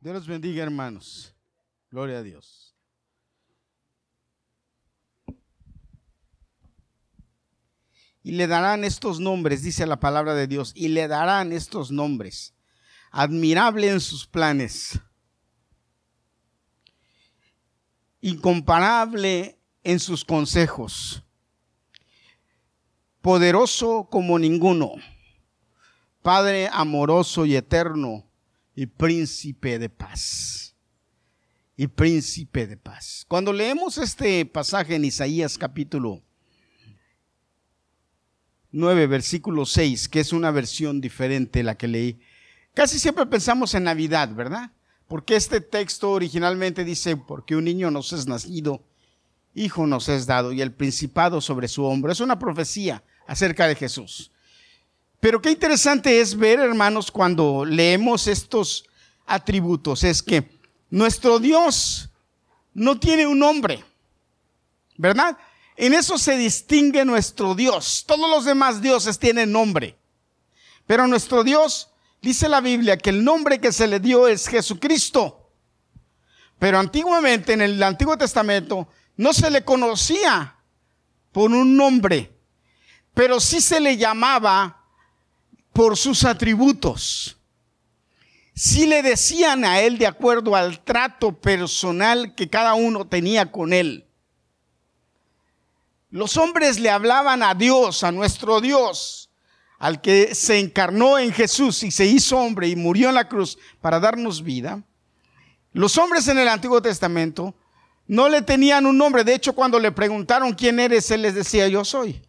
Dios los bendiga, hermanos. Gloria a Dios. Y le darán estos nombres, dice la palabra de Dios, y le darán estos nombres. Admirable en sus planes. Incomparable en sus consejos. Poderoso como ninguno. Padre amoroso y eterno y príncipe de paz. Y príncipe de paz. Cuando leemos este pasaje en Isaías capítulo 9, versículo 6, que es una versión diferente la que leí, casi siempre pensamos en Navidad, ¿verdad? Porque este texto originalmente dice, porque un niño nos es nacido, hijo nos es dado y el principado sobre su hombro. Es una profecía acerca de Jesús. Pero qué interesante es ver, hermanos, cuando leemos estos atributos, es que nuestro Dios no tiene un nombre, ¿verdad? En eso se distingue nuestro Dios. Todos los demás dioses tienen nombre. Pero nuestro Dios, dice la Biblia, que el nombre que se le dio es Jesucristo. Pero antiguamente, en el Antiguo Testamento, no se le conocía por un nombre, pero sí se le llamaba por sus atributos. Si le decían a él de acuerdo al trato personal que cada uno tenía con él. Los hombres le hablaban a Dios, a nuestro Dios, al que se encarnó en Jesús y se hizo hombre y murió en la cruz para darnos vida. Los hombres en el Antiguo Testamento no le tenían un nombre. De hecho, cuando le preguntaron quién eres, él les decía, yo soy.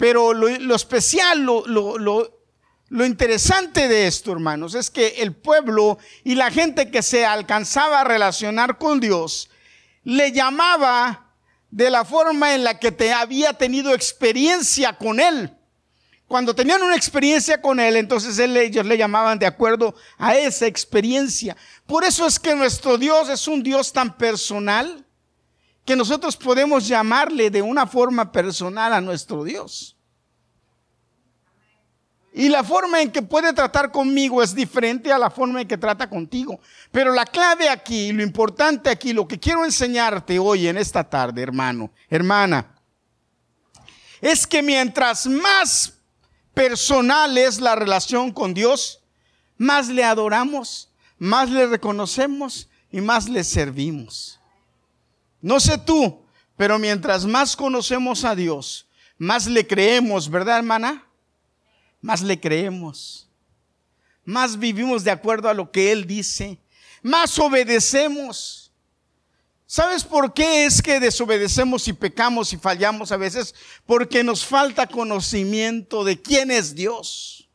Pero lo, especial, lo, lo interesante de esto, hermanos, es que el pueblo y la gente que se alcanzaba a relacionar con Dios le llamaba de la forma en la que te había tenido experiencia con Él. Cuando tenían una experiencia con Él, entonces ellos le llamaban de acuerdo a esa experiencia. Por eso es que nuestro Dios es un Dios tan personal que nosotros podemos llamarle de una forma personal a nuestro Dios. Y la forma en que puede tratar conmigo es diferente a la forma en que trata contigo. Pero la clave aquí, lo importante aquí, lo que quiero enseñarte hoy en esta tarde, hermano, hermana, es que mientras más personal es la relación con Dios, más le adoramos, más le reconocemos y más le servimos. No sé tú, pero mientras más conocemos a Dios, más le creemos, ¿verdad, hermana? Más le creemos. Más vivimos de acuerdo a lo que Él dice. Más obedecemos. ¿Sabes por qué es que desobedecemos y pecamos y fallamos a veces? Porque nos falta conocimiento de quién es Dios.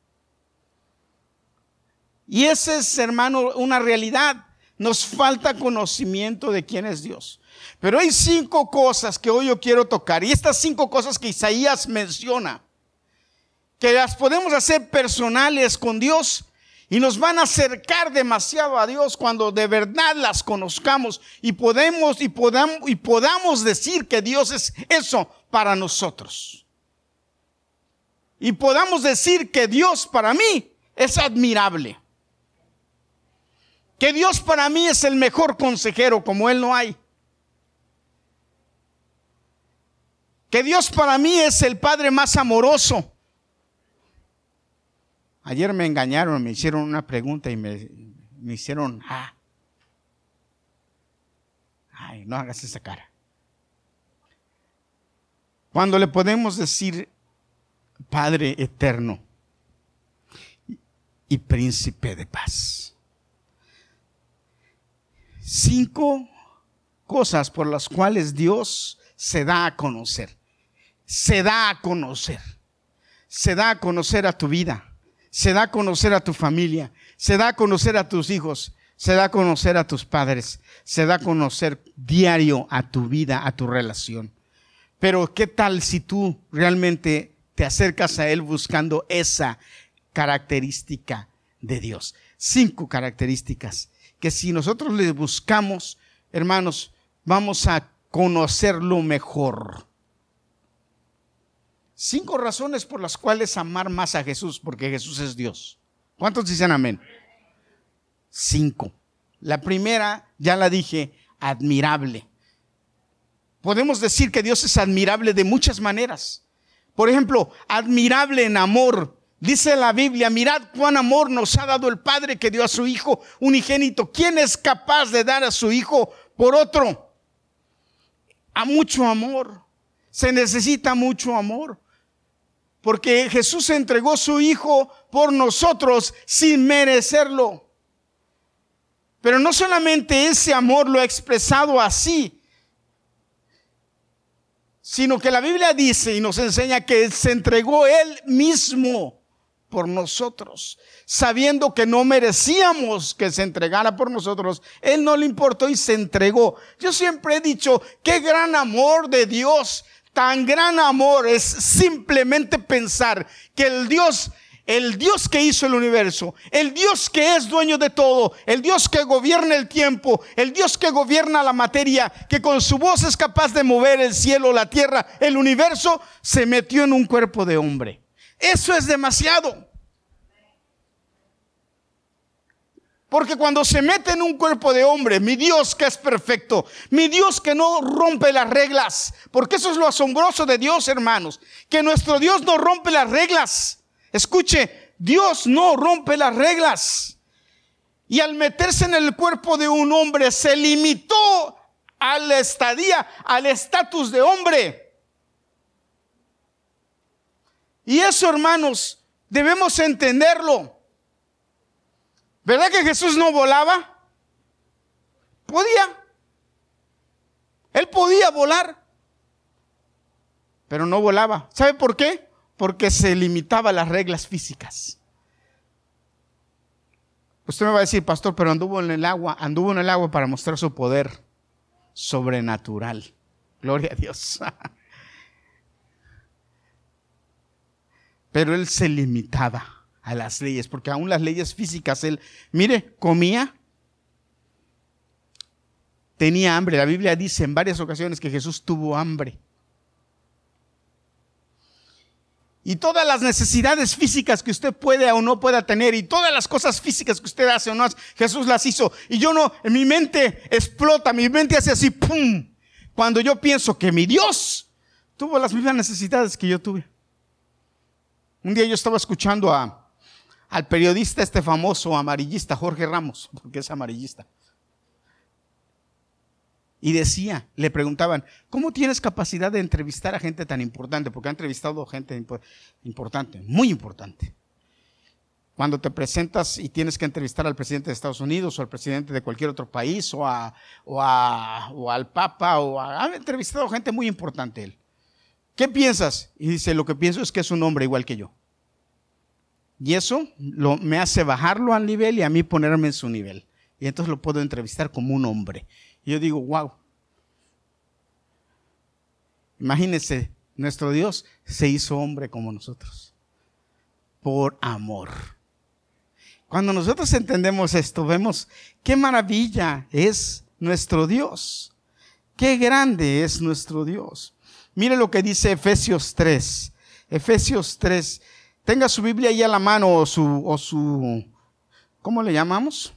Y ese es, hermano, una realidad. Nos falta conocimiento de quién es Dios. Pero hay cinco cosas que hoy yo quiero tocar. Y estas cinco cosas que Isaías menciona, que las podemos hacer personales con Dios y nos van a acercar demasiado a Dios cuando de verdad las conozcamos y podamos, y podamos decir que Dios es eso para nosotros. Y podamos decir que Dios para mí es admirable. Que Dios para mí es el mejor consejero como Él no hay. Que Dios para mí es el Padre más amoroso. Ayer me engañaron, me hicieron una pregunta y me, hicieron, ah. Ay, no hagas esa cara. Cuando le podemos decir Padre eterno y príncipe de paz. Cinco cosas por las cuales Dios se da a conocer. Se da a conocer. Se da a conocer a tu vida. Se da a conocer a tu familia. Se da a conocer a tus hijos. Se da a conocer a tus padres. Se da a conocer diario a tu vida, a tu relación. Pero ¿qué tal si tú realmente te acercas a Él buscando esa característica de Dios? Cinco características que si nosotros le buscamos, hermanos, vamos a conocerlo mejor. Cinco razones por las cuales amar más a Jesús, porque Jesús es Dios. ¿Cuántos dicen amén? cinco. La primera, ya la dije, admirable. Podemos decir que Dios es admirable de muchas maneras. Por ejemplo, admirable en amor. Dice la Biblia, mirad cuán amor nos ha dado el Padre que dio a su Hijo unigénito. ¿Quién es capaz de dar a su Hijo por otro? A mucho amor. Se necesita mucho amor. Porque Jesús entregó su Hijo por nosotros sin merecerlo. Pero no solamente ese amor lo ha expresado así, sino que la Biblia dice y nos enseña que se entregó Él mismo por nosotros, sabiendo que no merecíamos que se entregara por nosotros. Él no le importó y se entregó. Yo siempre he dicho, qué gran amor de Dios, tan gran amor es simplemente pensar que el Dios el Dios que hizo el universo, el Dios que es dueño de todo, el Dios que gobierna el tiempo, el Dios que gobierna la materia, que con su voz es capaz de mover el cielo, la tierra, el universo, se metió en un cuerpo de hombre. Eso es demasiado. Porque cuando se mete en un cuerpo de hombre, mi Dios que es perfecto, mi Dios que no rompe las reglas, porque eso es lo asombroso de Dios, hermanos, que nuestro Dios no rompe las reglas. Escuche, Dios no rompe las reglas. Y al meterse en el cuerpo de un hombre, se limitó a la estadía, al estatus de hombre. Y eso, hermanos, debemos entenderlo. ¿Verdad que Jesús no volaba? Podía. Él podía volar, pero no volaba. ¿Sabe por qué? porque se limitaba a las reglas físicas. Usted me va a decir, pastor, pero anduvo en el agua, anduvo en el agua para mostrar su poder sobrenatural. Gloria a Dios. Pero él se limitaba a las leyes, porque aún las leyes físicas, él, mire, comía, tenía hambre. La Biblia dice en varias ocasiones que Jesús tuvo hambre. y todas las necesidades físicas que usted puede o no pueda tener y todas las cosas físicas que usted hace o no hace, Jesús las hizo. Y yo no, en mi mente explota, mi mente hace así, ¡pum! Cuando yo pienso que mi Dios tuvo las mismas necesidades que yo tuve. Un día yo estaba escuchando a, al periodista este famoso amarillista, Jorge Ramos, porque es amarillista. Y decía, le preguntaban, ¿cómo tienes capacidad de entrevistar a gente tan importante? Porque ha entrevistado gente importante, muy importante. Cuando te presentas y tienes que entrevistar al presidente de Estados Unidos o al presidente de cualquier otro país o, a, o, a, al Papa, o ha entrevistado gente muy importante él. ¿Qué piensas? Y dice, lo que pienso es que es un hombre igual que yo. Y eso me hace bajarlo al nivel y a mí ponerme en su nivel. Y entonces lo puedo entrevistar como un hombre. Y yo digo, wow. Imagínense, nuestro Dios se hizo hombre como nosotros. Por amor. Cuando nosotros entendemos esto, vemos qué maravilla es nuestro Dios. Qué grande es nuestro Dios. Mire lo que dice Efesios 3. Efesios 3. Tenga su Biblia ahí a la mano o su, o su, ¿cómo le llamamos?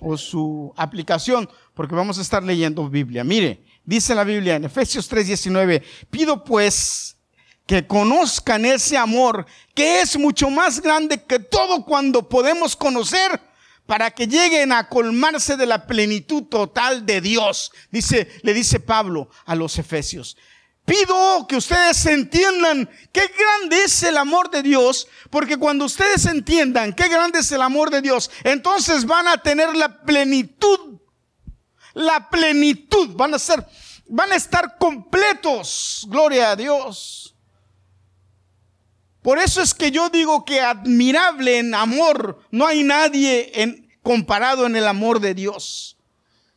O su aplicación porque vamos a estar leyendo Biblia. Mire, dice la Biblia en Efesios 3:19, pido pues que conozcan ese amor que es mucho más grande que todo cuando podemos conocer para que lleguen a colmarse de la plenitud total de Dios. Dice, le dice Pablo a los efesios. Pido que ustedes entiendan qué grande es el amor de Dios, porque cuando ustedes entiendan qué grande es el amor de Dios, entonces van a tener la plenitud la plenitud, van a ser, van a estar completos, gloria a Dios. Por eso es que yo digo que admirable en amor, no hay nadie en, comparado en el amor de Dios.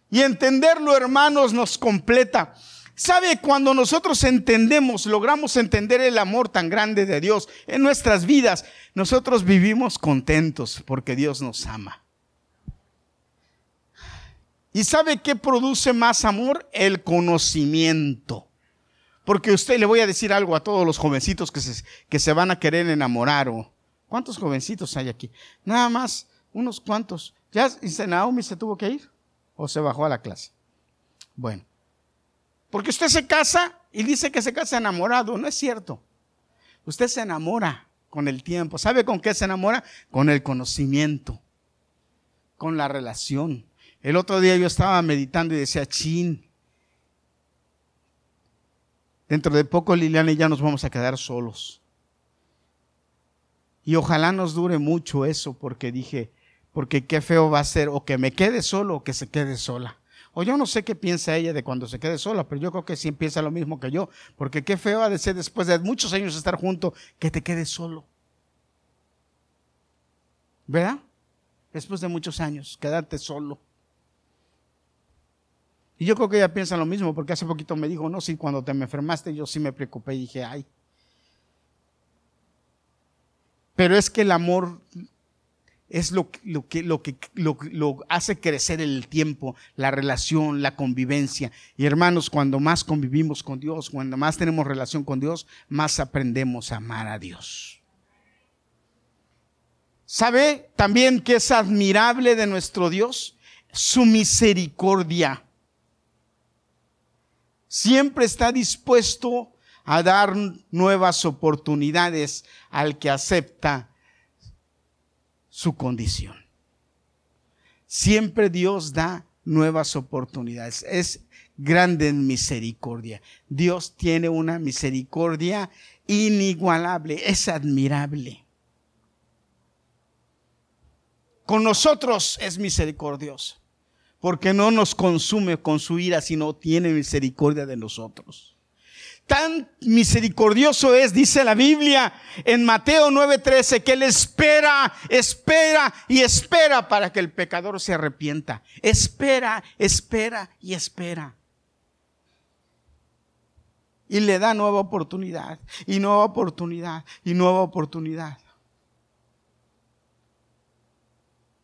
Y entenderlo, hermanos, nos completa. ¿Sabe? Cuando nosotros entendemos, logramos entender el amor tan grande de Dios en nuestras vidas, nosotros vivimos contentos porque Dios nos ama. ¿Y sabe qué produce más amor? El conocimiento. Porque usted le voy a decir algo a todos los jovencitos que se, que se van a querer enamorar. O, ¿Cuántos jovencitos hay aquí? Nada más Unos cuantos. ¿Ya Naomi se tuvo que ir? ¿O se bajó a la clase? Bueno. Porque usted se casa y dice que se casa enamorado. No es cierto. Usted se enamora con el tiempo. ¿Sabe con qué se enamora? Con el conocimiento, con la relación. El otro día yo estaba meditando y decía, chin, dentro de poco Liliana y ya nos vamos a quedar solos. Y ojalá nos dure mucho eso, porque dije, porque qué feo va a ser o que me quede solo o que se quede sola. O yo no sé qué piensa ella de cuando se quede sola, pero yo creo que sí piensa lo mismo que yo, porque qué feo ha de ser después de muchos años estar junto que te quedes solo. ¿Verdad? Después de muchos años, quedarte solo. Y yo creo que ella piensa lo mismo, porque hace poquito me dijo, no, sí, cuando te me enfermaste yo sí me preocupé y dije, ay. Pero es que el amor es lo, lo, que, lo que lo, lo, hace crecer el tiempo, la relación, la convivencia. Y hermanos, cuando más convivimos con Dios, cuando más tenemos relación con Dios, más aprendemos a amar a Dios. ¿Sabe también que es admirable de nuestro Dios? Su misericordia. Siempre está dispuesto a dar nuevas oportunidades al que acepta su condición. Siempre Dios da nuevas oportunidades. Es grande en misericordia. Dios tiene una misericordia inigualable, es admirable. Con nosotros es misericordioso, porque no nos consume con su ira, sino tiene misericordia de nosotros. Tan misericordioso es, dice la Biblia en Mateo 9:13, que Él espera, espera y espera para que el pecador se arrepienta. Espera, espera y espera. Y le da nueva oportunidad, y nueva oportunidad, y nueva oportunidad.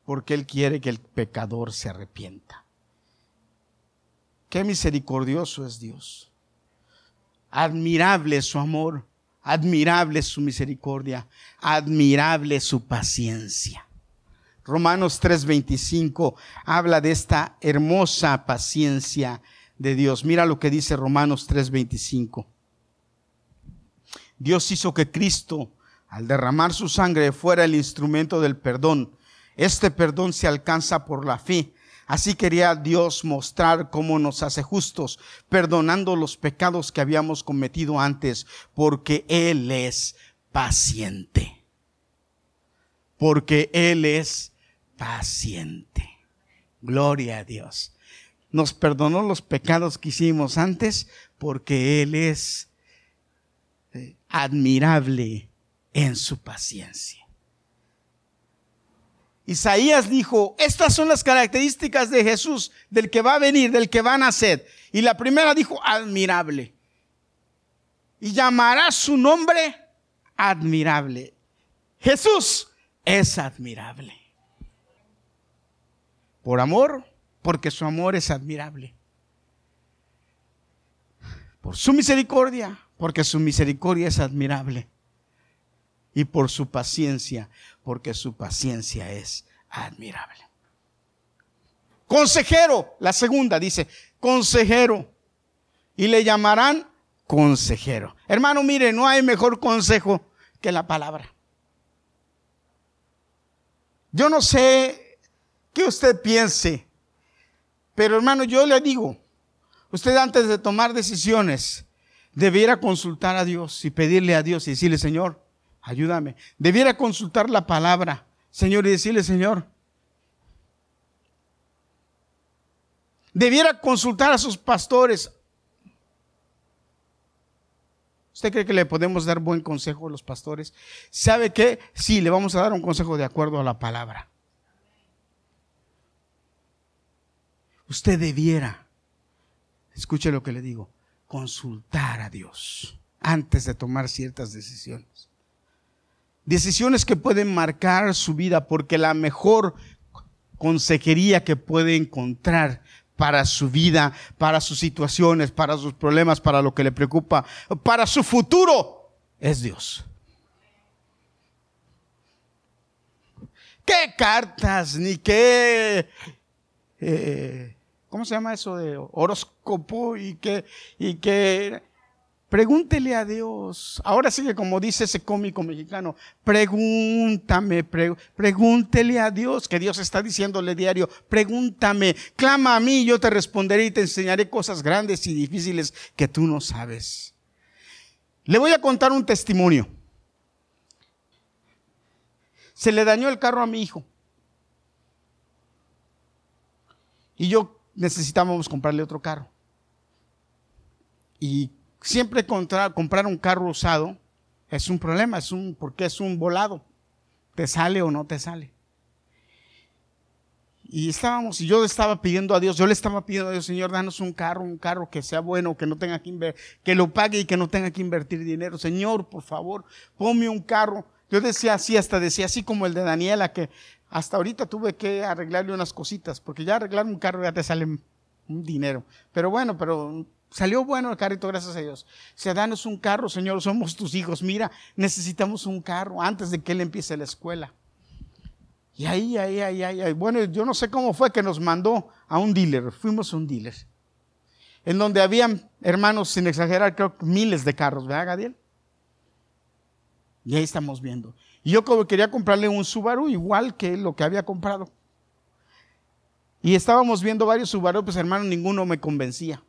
Porque Él quiere que el pecador se arrepienta. Qué misericordioso es Dios. Admirable su amor, admirable su misericordia, admirable su paciencia. Romanos 3:25 habla de esta hermosa paciencia de Dios. Mira lo que dice Romanos 3:25. Dios hizo que Cristo, al derramar su sangre, fuera el instrumento del perdón. Este perdón se alcanza por la fe Así quería Dios mostrar cómo nos hace justos, perdonando los pecados que habíamos cometido antes, porque Él es paciente. Porque Él es paciente. Gloria a Dios. Nos perdonó los pecados que hicimos antes porque Él es eh, admirable en su paciencia. Isaías dijo, estas son las características de Jesús, del que va a venir, del que va a nacer. Y la primera dijo, admirable. Y llamará su nombre admirable. Jesús es admirable. Por amor, porque su amor es admirable. Por su misericordia, porque su misericordia es admirable y por su paciencia, porque su paciencia es admirable. Consejero, la segunda dice, consejero, y le llamarán consejero. Hermano, mire, no hay mejor consejo que la palabra. Yo no sé qué usted piense, pero hermano, yo le digo, usted antes de tomar decisiones, debiera consultar a Dios y pedirle a Dios y decirle, Señor, ayúdame. Debiera consultar la palabra, Señor, y decirle, Señor, debiera consultar a sus pastores. ¿Usted cree que le podemos dar buen consejo a los pastores? ¿Sabe qué? Sí, le vamos a dar un consejo de acuerdo a la palabra. Usted debiera, escuche lo que le digo, consultar a Dios antes de tomar ciertas decisiones. Decisiones que pueden marcar su vida porque la mejor consejería que puede encontrar para su vida, para sus situaciones, para sus problemas, para lo que le preocupa, para su futuro, es Dios. qué cartas, ni qué, eh, ¿cómo se llama eso de horóscopo? Y qué, y qué, Pregúntele a Dios. Ahora sí que como dice ese cómico mexicano, pregúntame, pregúntele a Dios, que Dios está diciéndole diario, pregúntame, clama a mí, yo te responderé y te enseñaré cosas grandes y difíciles que tú no sabes. Le voy a contar un testimonio. Se le dañó el carro a mi hijo. Y yo necesitábamos comprarle otro carro. Y siempre comprar un carro usado es un problema, es un, porque es un volado. ¿Te sale o no te sale? Y estábamos, y yo estaba pidiendo a Dios, yo le estaba pidiendo a Dios, Señor, danos un carro, un carro que sea bueno, que no tenga que invertir, que lo pague y que no tenga que invertir dinero. Señor, por favor, ponme un carro. Yo decía así, hasta decía así como el de Daniela, que hasta ahorita tuve que arreglarle unas cositas, porque ya arreglar un carro ya te sale un dinero. Pero bueno, pero Salió bueno el carrito, gracias a Dios. Se danos un carro, Señor, somos tus hijos. Mira, necesitamos un carro antes de que él empiece la escuela. Y ahí, ahí, ahí, ahí, Bueno, yo no sé cómo fue que nos mandó a un dealer. Fuimos a un dealer. En donde habían, hermanos, sin exagerar, creo que miles de carros, ¿verdad, Gadiel? Y ahí estamos viendo. Y yo como quería comprarle un Subaru igual que lo que había comprado. Y estábamos viendo varios Subaru, pues hermano, ninguno me convencía.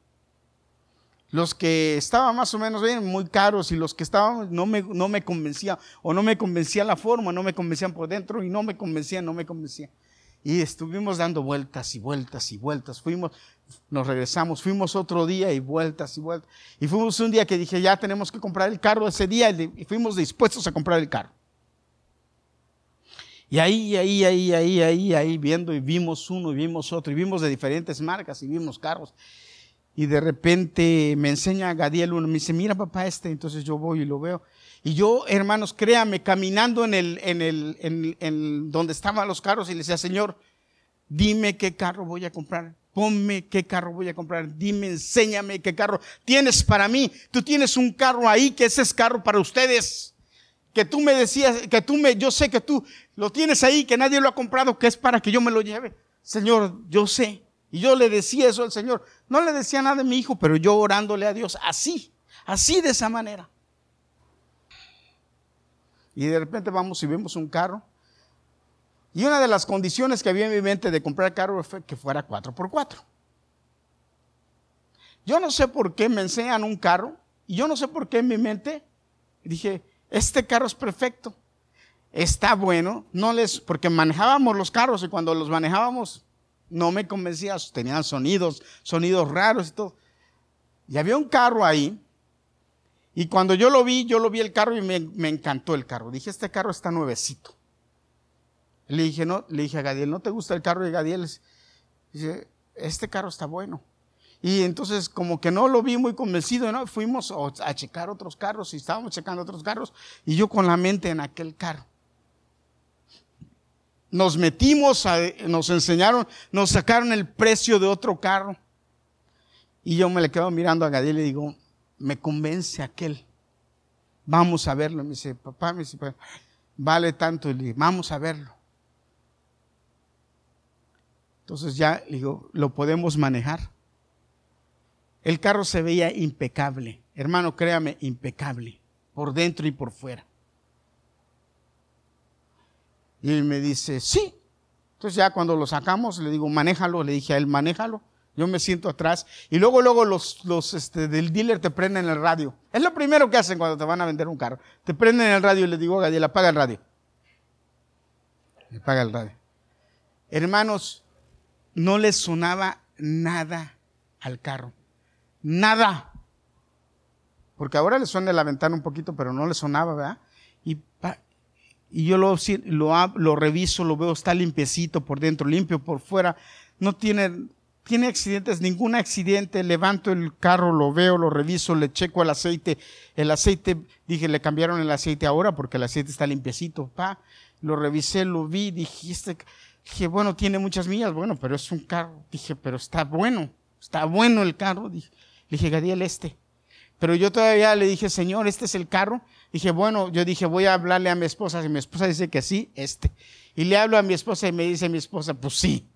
Los que estaban más o menos bien, muy caros, y los que estaban no me, no me convencían, o no me convencía la forma, no me convencían por dentro, y no me convencían, no me convencían. Y estuvimos dando vueltas y vueltas y vueltas. Fuimos, nos regresamos, fuimos otro día y vueltas y vueltas. Y fuimos un día que dije, ya tenemos que comprar el carro ese día, y fuimos dispuestos a comprar el carro. Y ahí, ahí, ahí, ahí, ahí, ahí, viendo, y vimos uno, y vimos otro, y vimos de diferentes marcas, y vimos carros y de repente me enseña Gadiel uno, me dice, mira papá este, entonces yo voy y lo veo. Y yo, hermanos, créame, caminando en el, en el, en, en donde estaban los carros y le decía, Señor, dime qué carro voy a comprar. Ponme qué carro voy a comprar. Dime, enséñame qué carro tienes para mí. Tú tienes un carro ahí que ese es carro para ustedes. Que tú me decías, que tú me, yo sé que tú lo tienes ahí, que nadie lo ha comprado, que es para que yo me lo lleve. Señor, yo sé. Y yo le decía eso al Señor. No le decía nada de mi hijo, pero yo orándole a Dios así, así de esa manera. Y de repente vamos y vemos un carro. Y una de las condiciones que había en mi mente de comprar carro fue que fuera 4x4. Yo no sé por qué me enseñan un carro y yo no sé por qué en mi mente dije, este carro es perfecto, está bueno, no les, porque manejábamos los carros y cuando los manejábamos no me convencía, tenían sonidos, sonidos raros y todo. Y había un carro ahí, y cuando yo lo vi, yo lo vi el carro y me, encantó el carro. Dije, este carro está nuevecito. Le dije, no, le dije a Gadiel, ¿no te gusta el carro? Y Gadiel dice, este carro está bueno. Y entonces como que no lo vi muy convencido, ¿no? Fuimos a checar otros carros y estábamos checando otros carros y yo con la mente en aquel carro nos metimos, nos enseñaron, nos sacaron el precio de otro carro. Y yo me le quedo mirando a Gadiel y digo, me convence aquel. Vamos a verlo. Me dice, papá, me dice, vale tanto. Y le digo, vamos a verlo. Entonces ya, le digo, lo podemos manejar. El carro se veía impecable. Hermano, créame, impecable. Por dentro y por fuera. Y me dice, sí. Entonces ya cuando lo sacamos, le digo, manéjalo. Le dije a él, manéjalo. Yo me siento atrás. Y luego, luego los, los este, del dealer te prenden el radio. Es lo primero que hacen cuando te van a vender un carro. Te prenden el radio y le digo Gadiel, apaga el radio. Apaga el radio. Hermanos, no le sonaba nada al carro. Nada. Porque ahora le suena la ventana un poquito, pero no le sonaba, ¿verdad? Y yo lo, lo, lo reviso, lo veo, está limpiecito por dentro, limpio por fuera, no tiene, tiene accidentes, ningún accidente, levanto el carro, lo veo, lo reviso, le checo el aceite, el aceite, dije, le cambiaron el aceite ahora porque el aceite está limpiecito, pa, lo revisé, lo vi, dije, este, dije, bueno, tiene muchas millas, bueno, pero es un carro, dije, pero está bueno, está bueno el carro, dije, le dije, Gadiel, este, pero yo todavía le dije, Señor, este es el carro, Dije, bueno, yo dije, voy a hablarle a mi esposa. Si mi esposa dice que sí, este. Y le hablo a mi esposa y me dice mi esposa, pues sí.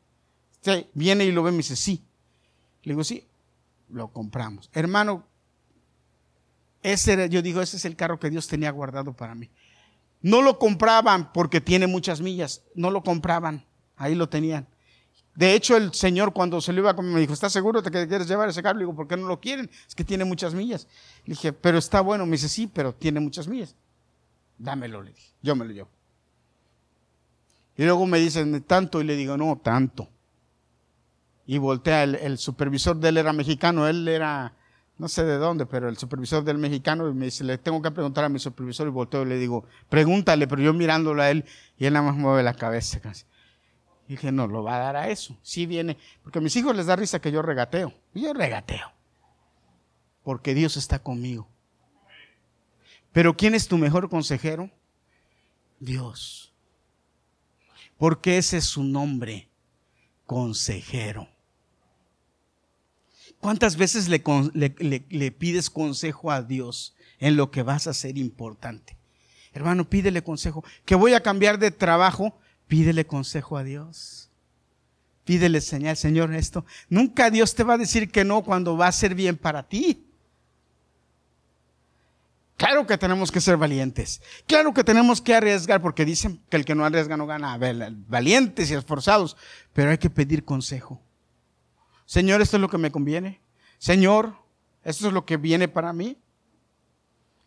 Viene y lo ve y me dice, sí. Le digo, sí, lo compramos. Hermano, ese era, yo digo, ese es el carro que Dios tenía guardado para mí. No lo compraban porque tiene muchas millas, no lo compraban, ahí lo tenían. De hecho, el Señor cuando se lo iba a comer me dijo, ¿estás seguro de que quieres llevar ese carro? Le digo, ¿por qué no lo quieren? Es que tiene muchas millas. Le dije, pero está bueno. Me dice, sí, pero tiene muchas millas. Dámelo, le dije. Yo me lo llevo. Y luego me dicen, ¿tanto? Y le digo, no, tanto. Y voltea, el, supervisor de él era mexicano, él era, no sé de dónde, pero el supervisor del mexicano, y me dice, le tengo que preguntar a mi supervisor, y volteo y le digo, pregúntale, pero yo mirándolo a él, y él nada más mueve la cabeza casi. Y dije, no, lo va a dar a eso. Sí viene, porque a mis hijos les da risa que yo regateo. Y yo regateo. Porque Dios está conmigo. Pero ¿quién es tu mejor consejero? Dios. Porque ese es su nombre, consejero. ¿Cuántas veces le, pides consejo a Dios en lo que vas a hacer importante? Hermano, pídele consejo. Que voy a cambiar de trabajo, Pídele consejo a Dios. Pídele señal, Señor, esto. Nunca Dios te va a decir que no cuando va a ser bien para ti. Claro que tenemos que ser valientes. Claro que tenemos que arriesgar porque dicen que el que no arriesga no gana. Valientes y esforzados. Pero hay que pedir consejo. Señor, esto es lo que me conviene. Señor, esto es lo que viene para mí.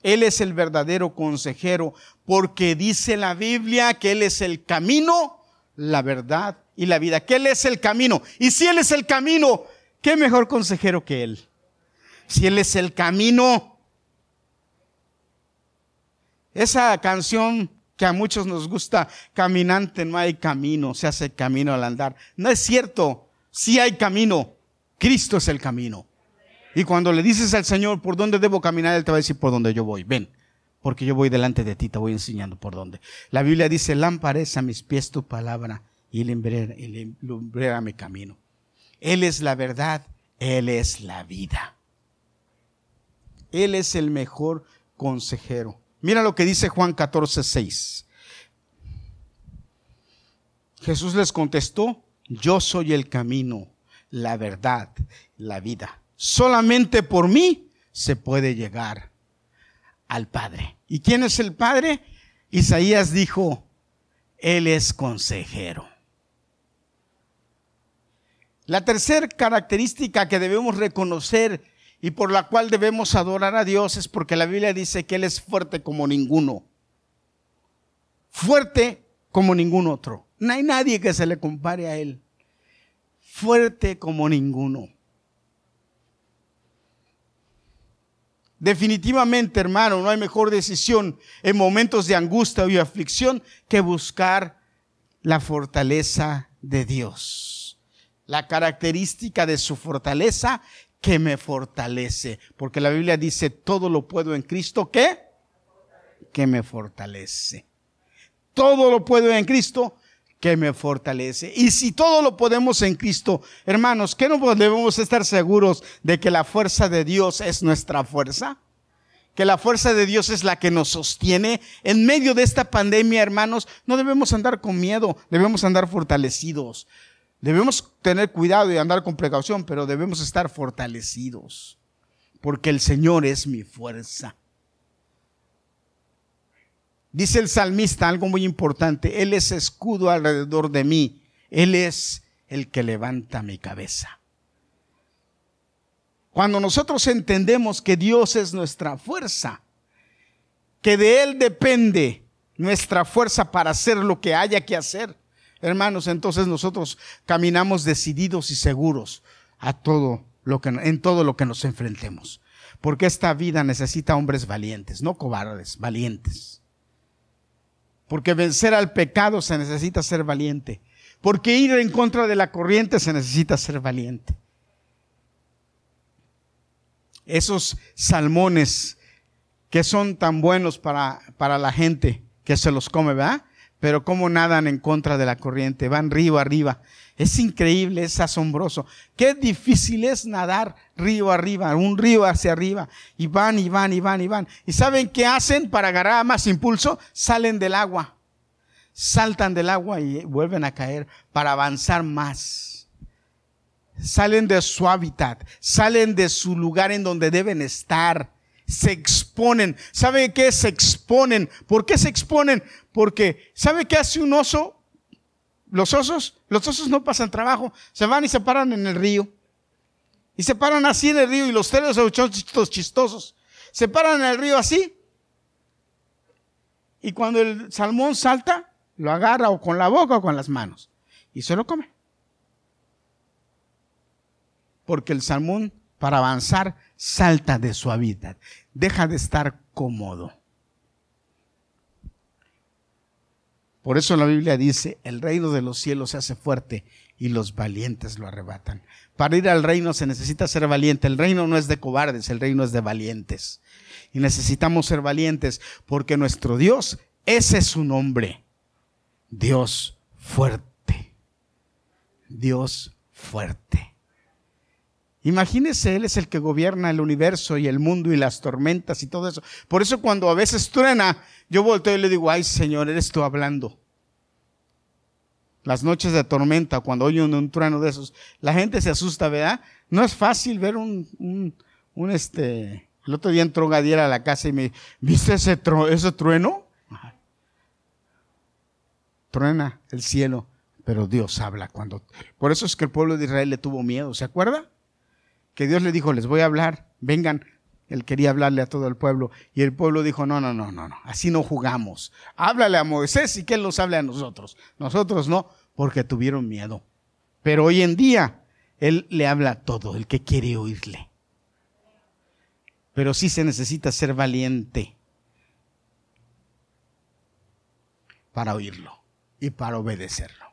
Él es el verdadero consejero, porque dice la Biblia que Él es el camino, la verdad y la vida, que Él es el camino. Y si Él es el camino, ¿qué mejor consejero que Él? Si Él es el camino. Esa canción que a muchos nos gusta, caminante no hay camino, se hace camino al andar. No es cierto, sí hay camino, Cristo es el camino. Y cuando le dices al Señor por dónde debo caminar, Él te va a decir por dónde yo voy. Ven, porque yo voy delante de ti, te voy enseñando por dónde. La Biblia dice, lámpara a mis pies tu palabra y lumbrera mi camino. Él es la verdad, Él es la vida. Él es el mejor consejero. Mira lo que dice Juan 14, 6. Jesús les contestó, yo soy el camino, la verdad, la vida solamente por mí se puede llegar al Padre. ¿Y quién es el Padre? Isaías dijo, Él es consejero. La tercera característica que debemos reconocer y por la cual debemos adorar a Dios es porque la Biblia dice que Él es fuerte como ninguno. Fuerte como ningún otro. No hay nadie que se le compare a Él. Fuerte como ninguno. Definitivamente, hermano, no hay mejor decisión en momentos de angustia y aflicción que buscar la fortaleza de Dios. La característica de su fortaleza que me fortalece. Porque la Biblia dice, todo lo puedo en Cristo que, que me fortalece. Todo lo puedo en Cristo que me fortalece. Y si todo lo podemos en Cristo, hermanos, ¿qué no debemos estar seguros de que la fuerza de Dios es nuestra fuerza? Que la fuerza de Dios es la que nos sostiene. En medio de esta pandemia, hermanos, no debemos andar con miedo, debemos andar fortalecidos. Debemos tener cuidado y andar con precaución, pero debemos estar fortalecidos. Porque el Señor es mi fuerza. Dice el salmista algo muy importante, Él es escudo alrededor de mí, Él es el que levanta mi cabeza. Cuando nosotros entendemos que Dios es nuestra fuerza, que de Él depende nuestra fuerza para hacer lo que haya que hacer, hermanos, entonces nosotros caminamos decididos y seguros a todo lo que, en todo lo que nos enfrentemos. Porque esta vida necesita hombres valientes, no cobardes, valientes. Porque vencer al pecado se necesita ser valiente. Porque ir en contra de la corriente se necesita ser valiente. Esos salmones que son tan buenos para, para la gente que se los come, ¿verdad? Pero como nadan en contra de la corriente, van río arriba. Es increíble, es asombroso. Qué difícil es nadar río arriba, un río hacia arriba. Y van y van y van y van. ¿Y saben qué hacen para agarrar más impulso? Salen del agua. saltan del agua y vuelven a caer para avanzar más. Salen de su hábitat, salen de su lugar en donde deben estar, se exponen. ¿Sabe qué? Se exponen. ¿Por qué se exponen? Porque, ¿sabe qué hace un oso? Los osos, los osos no pasan trabajo, se van y se paran en el río. Y se paran así en el río y los telos son chistosos. Se paran en el río así. Y cuando el salmón salta, lo agarra o con la boca o con las manos. Y se lo come. Porque el salmón, para avanzar, salta de su hábitat. Deja de estar cómodo. Por eso la Biblia dice, el reino de los cielos se hace fuerte y los valientes lo arrebatan. Para ir al reino se necesita ser valiente. El reino no es de cobardes, el reino es de valientes. Y necesitamos ser valientes porque nuestro Dios, ese es su nombre. Dios fuerte. Dios fuerte. Imagínese, Él es el que gobierna el universo y el mundo y las tormentas y todo eso. Por eso cuando a veces truena, yo volteo y le digo, ay Señor, eres tú hablando. Las noches de tormenta, cuando oyen un, trueno de esos, la gente se asusta, ¿verdad? No es fácil ver un, un, este... El otro día entró Gadiel a la casa y me, ¿viste ese, ese trueno? Truena el cielo, pero Dios habla cuando... Por eso es que el pueblo de Israel le tuvo miedo, ¿se acuerda? Que Dios le dijo, les voy a hablar, vengan, él quería hablarle a todo el pueblo y el pueblo dijo, no, no, no, no, no, así no jugamos. Háblale a Moisés y que él nos hable a nosotros. Nosotros no, porque tuvieron miedo. Pero hoy en día él le habla a todo, el que quiere oírle. Pero sí se necesita ser valiente para oírlo y para obedecerlo.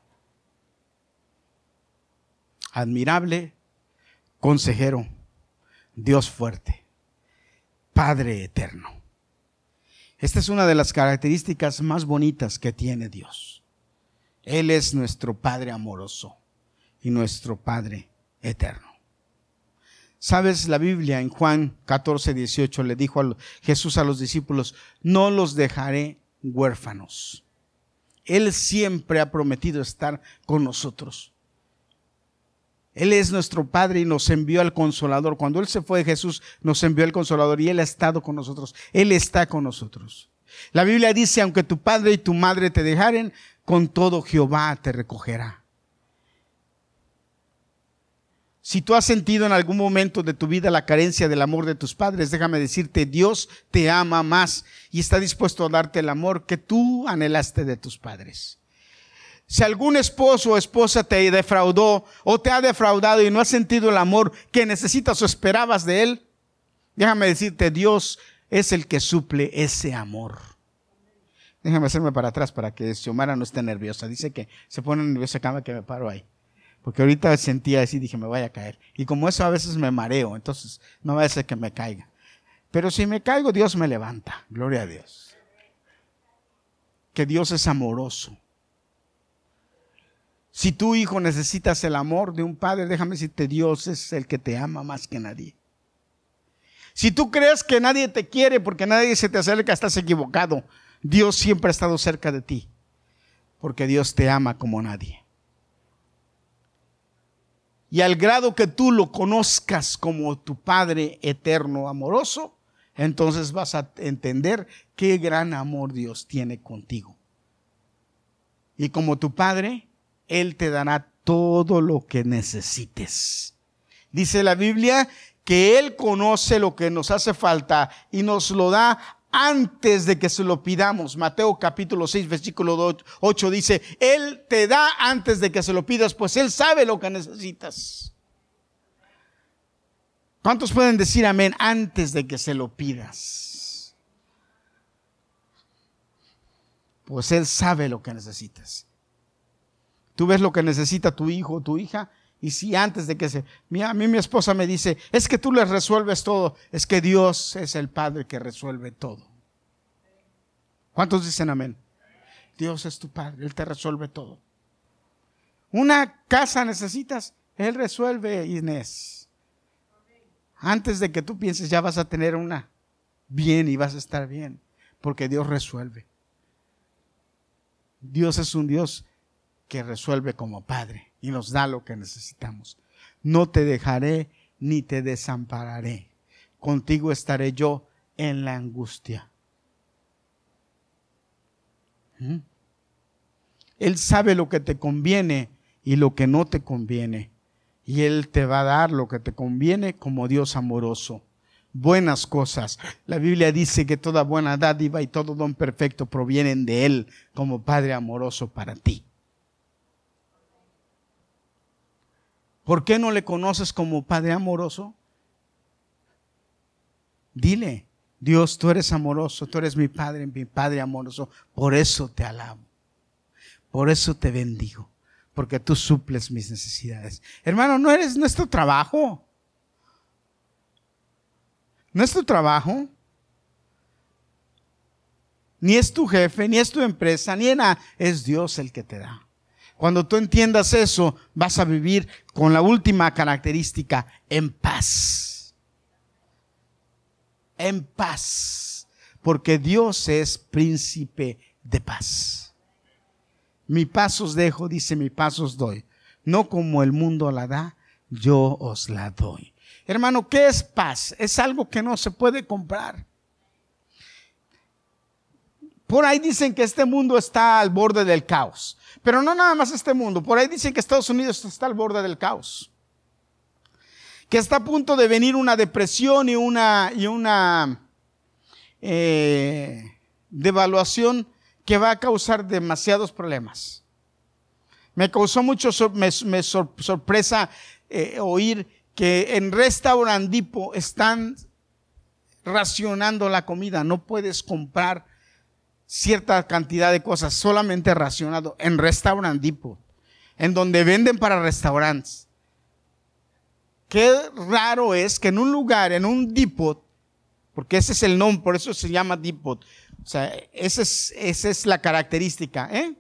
Admirable consejero, Dios fuerte Padre eterno. Esta es una de las características más bonitas que tiene Dios. Él es nuestro Padre amoroso y nuestro Padre eterno. Sabes, la Biblia en Juan 14, 18 le dijo a Jesús a los discípulos, no los dejaré huérfanos. Él siempre ha prometido estar con nosotros. Él es nuestro Padre y nos envió al Consolador. Cuando Él se fue Jesús, nos envió al Consolador y Él ha estado con nosotros. Él está con nosotros. La Biblia dice, aunque tu padre y tu madre te dejaren, con todo Jehová te recogerá. Si tú has sentido en algún momento de tu vida la carencia del amor de tus padres, déjame decirte, Dios te ama más y está dispuesto a darte el amor que tú anhelaste de tus padres. Si algún esposo o esposa te defraudó o te ha defraudado y no has sentido el amor que necesitas o esperabas de él, déjame decirte, Dios es el que suple ese amor. Déjame hacerme para atrás para que Xiomara no esté nerviosa. Dice que se pone nerviosa cada que me paro ahí. Porque ahorita sentía así, dije, me voy a caer. Y como eso a veces me mareo, entonces no va a ser que me caiga. Pero si me caigo, Dios me levanta. Gloria a Dios. Que Dios es amoroso. Si tu hijo necesitas el amor de un padre, déjame decirte, Dios es el que te ama más que nadie. Si tú crees que nadie te quiere porque nadie se te acerca, estás equivocado. Dios siempre ha estado cerca de ti, porque Dios te ama como nadie. Y al grado que tú lo conozcas como tu Padre eterno amoroso, entonces vas a entender qué gran amor Dios tiene contigo. Y como tu Padre, él te dará todo lo que necesites. Dice la Biblia que Él conoce lo que nos hace falta y nos lo da antes de que se lo pidamos. Mateo capítulo 6, versículo 8 dice, Él te da antes de que se lo pidas, pues Él sabe lo que necesitas. ¿Cuántos pueden decir amén antes de que se lo pidas? Pues Él sabe lo que necesitas. Tú ves lo que necesita tu hijo o tu hija. Y si antes de que se... a mí mi esposa me dice, es que tú les resuelves todo. Es que Dios es el Padre que resuelve todo. ¿Cuántos dicen amén? Dios es tu Padre, Él te resuelve todo. Una casa necesitas, Él resuelve, Inés. Antes de que tú pienses ya vas a tener una bien y vas a estar bien, porque Dios resuelve. Dios es un Dios que resuelve como Padre y nos da lo que necesitamos. No te dejaré ni te desampararé. Contigo estaré yo en la angustia. ¿Mm? Él sabe lo que te conviene y lo que no te conviene. Y Él te va a dar lo que te conviene como Dios amoroso. Buenas cosas. La Biblia dice que toda buena dádiva y todo don perfecto provienen de Él como Padre amoroso para ti. ¿Por qué no le conoces como Padre amoroso? Dile, Dios, tú eres amoroso, tú eres mi Padre, mi Padre amoroso. Por eso te alabo. Por eso te bendigo. Porque tú suples mis necesidades. Hermano, no eres nuestro trabajo. No es tu trabajo. Ni es tu jefe, ni es tu empresa, ni nada. Es Dios el que te da. Cuando tú entiendas eso, vas a vivir con la última característica, en paz en paz, porque Dios es príncipe de paz. Mi paz os dejo, dice, mi paz os doy. No como el mundo la da, yo os la doy. Hermano, ¿qué es paz? Es algo que no se puede comprar. Por ahí dicen que este mundo está al borde del caos. Pero no nada más este mundo. Por ahí dicen que Estados Unidos está al borde del caos que está a punto de venir una depresión y una, y una eh, devaluación que va a causar demasiados problemas. Me causó mucho me, sorpresa eh, oír que en Restaurandipo están racionando la comida. No puedes comprar cierta cantidad de cosas, solamente racionado en Restaurandipo, en donde venden para restaurantes. Qué raro es que en un lugar, en un depot, porque ese es el nombre, por eso se llama depot. O sea, esa es, es la característica, ¿eh?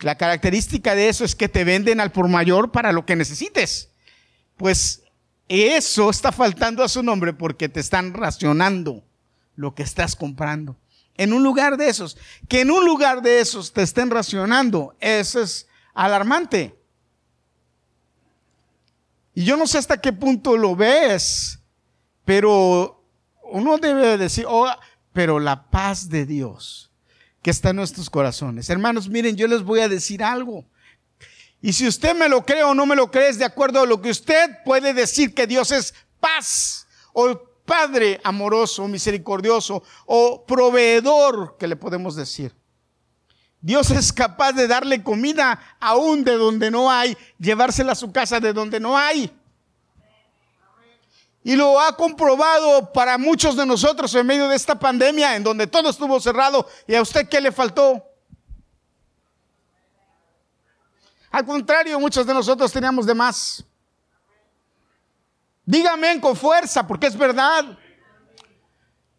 La característica de eso es que te venden al por mayor para lo que necesites. Pues eso está faltando a su nombre porque te están racionando lo que estás comprando. En un lugar de esos, que en un lugar de esos te estén racionando, eso es alarmante. Y yo no sé hasta qué punto lo ves, pero uno debe decir, oh, pero la paz de Dios que está en nuestros corazones. Hermanos, miren, yo les voy a decir algo. Y si usted me lo cree o no me lo cree, es de acuerdo a lo que usted puede decir que Dios es paz o Padre amoroso, misericordioso o proveedor, que le podemos decir. Dios es capaz de darle comida aún de donde no hay, llevársela a su casa de donde no hay. Y lo ha comprobado para muchos de nosotros en medio de esta pandemia, en donde todo estuvo cerrado. ¿Y a usted qué le faltó? Al contrario, muchos de nosotros teníamos de más. Dígame con fuerza, porque es verdad.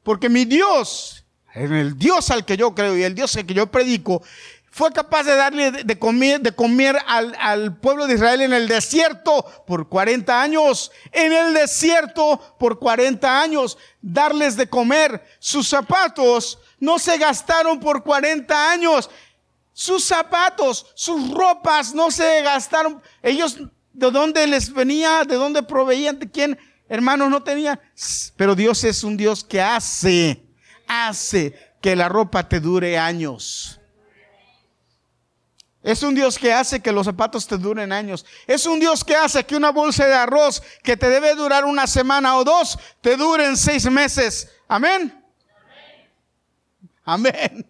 Porque mi Dios el Dios al que yo creo y el Dios al que yo predico, fue capaz de darle de comer, de comer al, al, pueblo de Israel en el desierto por 40 años. En el desierto por 40 años. Darles de comer. Sus zapatos no se gastaron por 40 años. Sus zapatos, sus ropas no se gastaron. Ellos, ¿de dónde les venía? ¿De dónde proveían? ¿De quién? Hermanos, no tenían. Pero Dios es un Dios que hace hace que la ropa te dure años. Es un Dios que hace que los zapatos te duren años. Es un Dios que hace que una bolsa de arroz que te debe durar una semana o dos, te duren seis meses. Amén. Amén.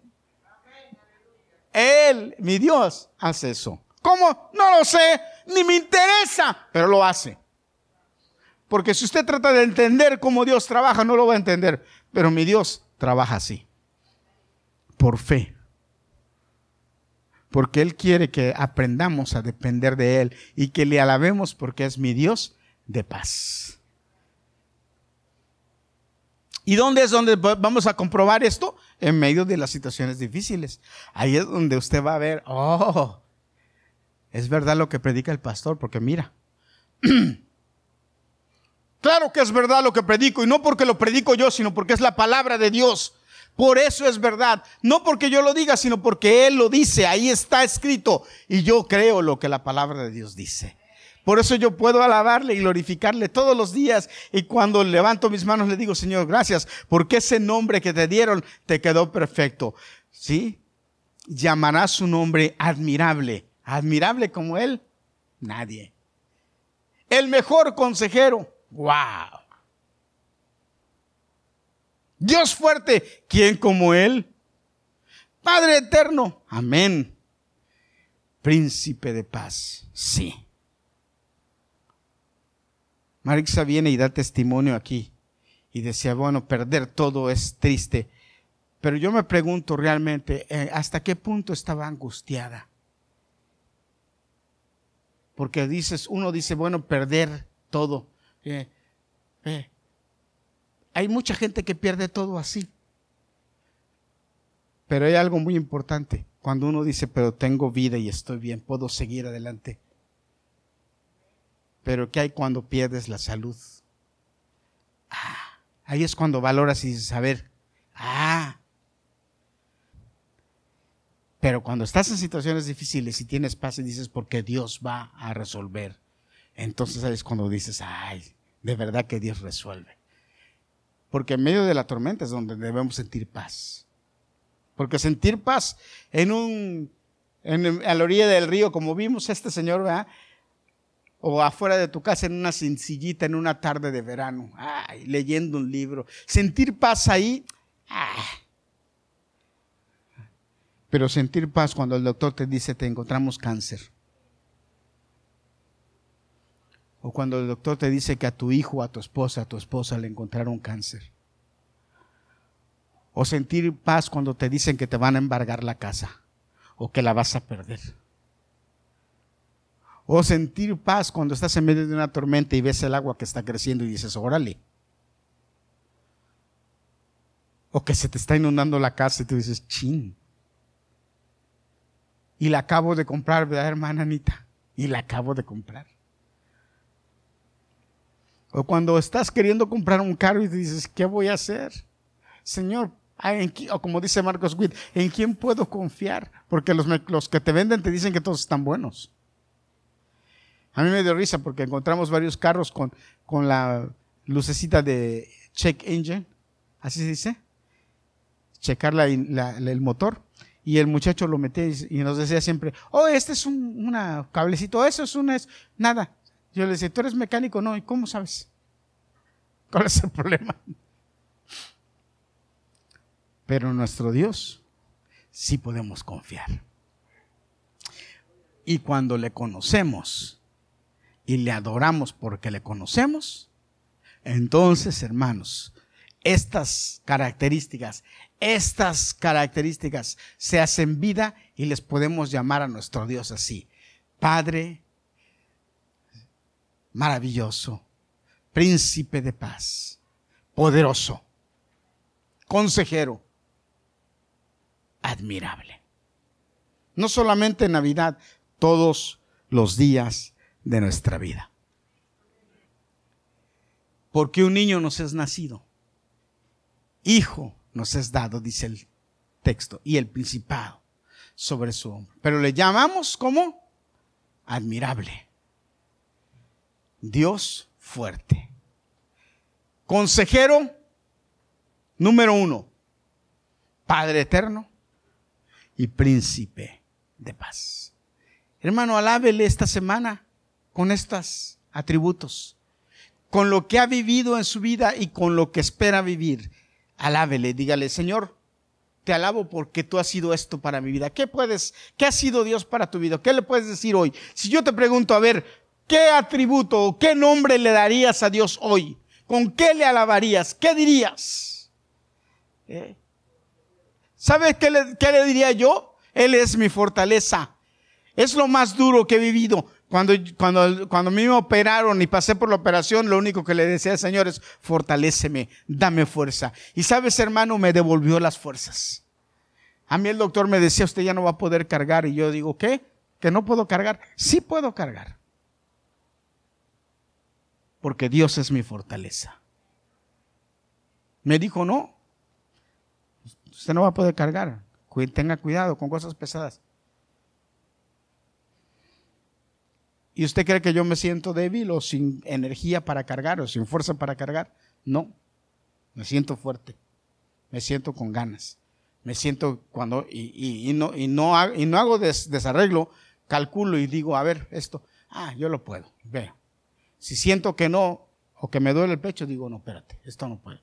Él, mi Dios, hace eso. ¿Cómo? No lo sé, ni me interesa, pero lo hace. Porque si usted trata de entender cómo Dios trabaja, no lo va a entender. Pero mi Dios trabaja así, por fe. Porque Él quiere que aprendamos a depender de Él y que le alabemos porque es mi Dios de paz. ¿Y dónde es donde vamos a comprobar esto? En medio de las situaciones difíciles. Ahí es donde usted va a ver, oh, es verdad lo que predica el pastor, porque mira, Claro que es verdad lo que predico y no porque lo predico yo, sino porque es la palabra de Dios. Por eso es verdad. No porque yo lo diga, sino porque Él lo dice. Ahí está escrito. Y yo creo lo que la palabra de Dios dice. Por eso yo puedo alabarle y glorificarle todos los días. Y cuando levanto mis manos le digo, Señor, gracias, porque ese nombre que te dieron te quedó perfecto. ¿Sí? Llamará su nombre admirable. Admirable como Él, nadie. El mejor consejero. ¡Wow! Dios fuerte, ¿quién como Él? Padre eterno, amén. Príncipe de paz, sí. Marixa viene y da testimonio aquí y decía, bueno, perder todo es triste. Pero yo me pregunto realmente, eh, ¿hasta qué punto estaba angustiada? Porque dices, uno dice, bueno, perder todo. Eh, eh, hay mucha gente que pierde todo así. Pero hay algo muy importante. Cuando uno dice, pero tengo vida y estoy bien, puedo seguir adelante. Pero ¿qué hay cuando pierdes la salud? Ah, ahí es cuando valoras y dices, a ver, ah. Pero cuando estás en situaciones difíciles y tienes paz y dices, porque Dios va a resolver, entonces es cuando dices, ay, de verdad que Dios resuelve. Porque en medio de la tormenta es donde debemos sentir paz. Porque sentir paz en un, en, a la orilla del río, como vimos este señor, ¿verdad? o afuera de tu casa en una sencillita, en una tarde de verano, ay, leyendo un libro. Sentir paz ahí, ah. Pero sentir paz cuando el doctor te dice te encontramos cáncer. O cuando el doctor te dice que a tu hijo, a tu esposa, a tu esposa le encontraron cáncer. O sentir paz cuando te dicen que te van a embargar la casa o que la vas a perder. O sentir paz cuando estás en medio de una tormenta y ves el agua que está creciendo y dices, órale. O que se te está inundando la casa y tú dices, chin. Y la acabo de comprar, ¿verdad, hermana Anita? Y la acabo de comprar. O cuando estás queriendo comprar un carro y dices, ¿qué voy a hacer? Señor, o como dice Marcos Witt, ¿en quién puedo confiar? Porque los, los que te venden te dicen que todos están buenos. A mí me dio risa porque encontramos varios carros con, con la lucecita de check engine, así se dice, checar el motor. Y el muchacho lo metía y nos decía siempre, oh, este es un cablecito, eso es una, es nada. Yo le decía, ¿tú eres mecánico? No, ¿y cómo sabes? ¿Cuál es el problema? Pero nuestro Dios sí podemos confiar. Y cuando le conocemos y le adoramos porque le conocemos, entonces, hermanos, estas características, estas características se hacen vida y les podemos llamar a nuestro Dios así. Padre, maravilloso, príncipe de paz, poderoso, consejero, admirable. No solamente en Navidad, todos los días de nuestra vida. Porque un niño nos es nacido, hijo nos es dado, dice el texto, y el principado sobre su hombro. Pero le llamamos como admirable Dios fuerte. Consejero número uno, Padre eterno y príncipe de paz. Hermano, alábele esta semana con estos atributos, con lo que ha vivido en su vida y con lo que espera vivir. Alábele, dígale, Señor, te alabo porque tú has sido esto para mi vida. ¿Qué puedes, qué ha sido Dios para tu vida? ¿Qué le puedes decir hoy? Si yo te pregunto, a ver, ¿Qué atributo o qué nombre le darías a Dios hoy? ¿Con qué le alabarías? ¿Qué dirías? ¿Eh? ¿Sabes qué le, qué le diría yo? Él es mi fortaleza. Es lo más duro que he vivido. Cuando, cuando, cuando a mí me operaron y pasé por la operación, lo único que le decía al Señor es, fortaléceme, dame fuerza. Y sabes, hermano, me devolvió las fuerzas. A mí el doctor me decía, usted ya no va a poder cargar. Y yo digo, ¿qué? ¿Que no puedo cargar? Sí puedo cargar porque Dios es mi fortaleza. Me dijo, no, Usted no va a poder cargar. Tenga cuidado con cosas pesadas. ¿Y usted cree que yo me siento débil o sin energía para cargar o sin fuerza para cargar? No, me siento fuerte, me siento con ganas, me siento cuando, y, no, y, no, hago, y no hago desarreglo, calculo y digo, a ver, esto, ah, yo lo puedo, veo. Si siento que no, o que me duele el pecho, digo, no, espérate, esto no puedo.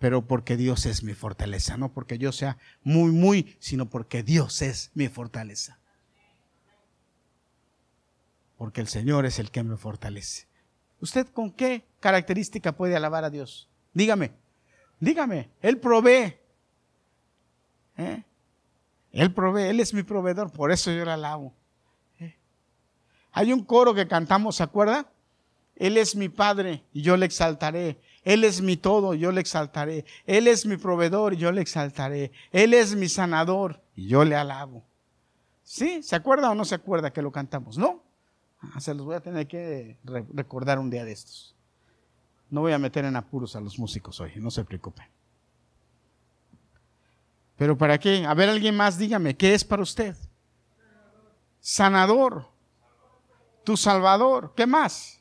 Pero porque Dios es mi fortaleza, no porque yo sea muy, muy, sino porque Dios es mi fortaleza porque el Señor es el que me fortalece. ¿Usted con qué característica puede alabar a Dios? Dígame, dígame, Él provee. ¿Eh? Él provee, Él es mi proveedor, por eso yo le alabo. ¿Eh? Hay un coro que cantamos, ¿se acuerda? Él es mi Padre y yo le exaltaré. Él es mi todo, yo le exaltaré. Él es mi proveedor y yo le exaltaré. Él es mi sanador y yo le alabo. ¿Sí? ¿Se acuerda o no se acuerda que lo cantamos? ¿No? Ah, se los voy a tener que recordar un día de estos. No voy a meter en apuros a los músicos hoy, no se preocupen. Pero ¿para qué? A ver, alguien más, dígame, ¿qué es para usted? Sanador. Tu salvador. ¿Qué más?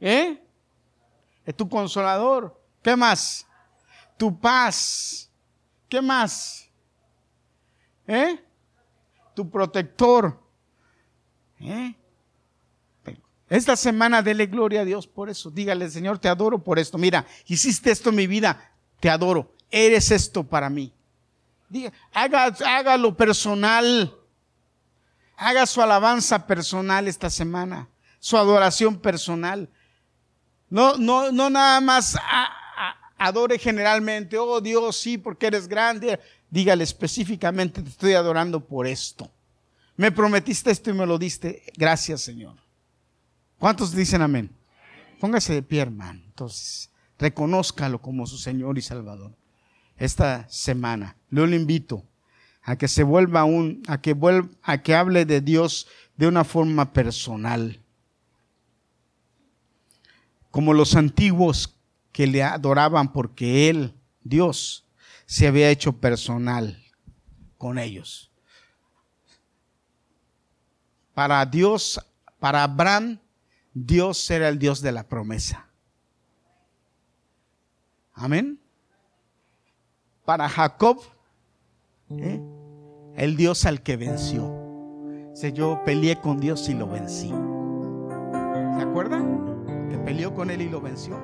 ¿Eh? Es tu consolador. ¿Qué más? Tu paz. ¿Qué más? ¿Eh? Tu protector. ¿Eh? Esta semana dele gloria a Dios por eso. Dígale, Señor, te adoro por esto. Mira, hiciste esto en mi vida, te adoro. Eres esto para mí. Diga, haga, hágalo personal. Haga su alabanza personal esta semana. Su adoración personal. No, no, no nada más adore generalmente. Oh Dios, sí, porque eres grande. Dígale específicamente, te estoy adorando por esto. Me prometiste esto y me lo diste. Gracias, Señor. ¿Cuántos dicen amén? Póngase de pie, hermano. Entonces, reconózcalo como su Señor y Salvador. Esta semana, yo le invito a que se vuelva un, a que vuelva, a que hable de Dios de una forma personal. Como los antiguos que le adoraban porque Él, Dios, se había hecho personal con ellos. Para Dios, para Abraham, Dios era el Dios de la promesa. Amén. Para Jacob, ¿eh? el Dios al que venció. Se yo peleé con Dios y lo vencí. ¿Se acuerdan? Que peleó con él y lo venció.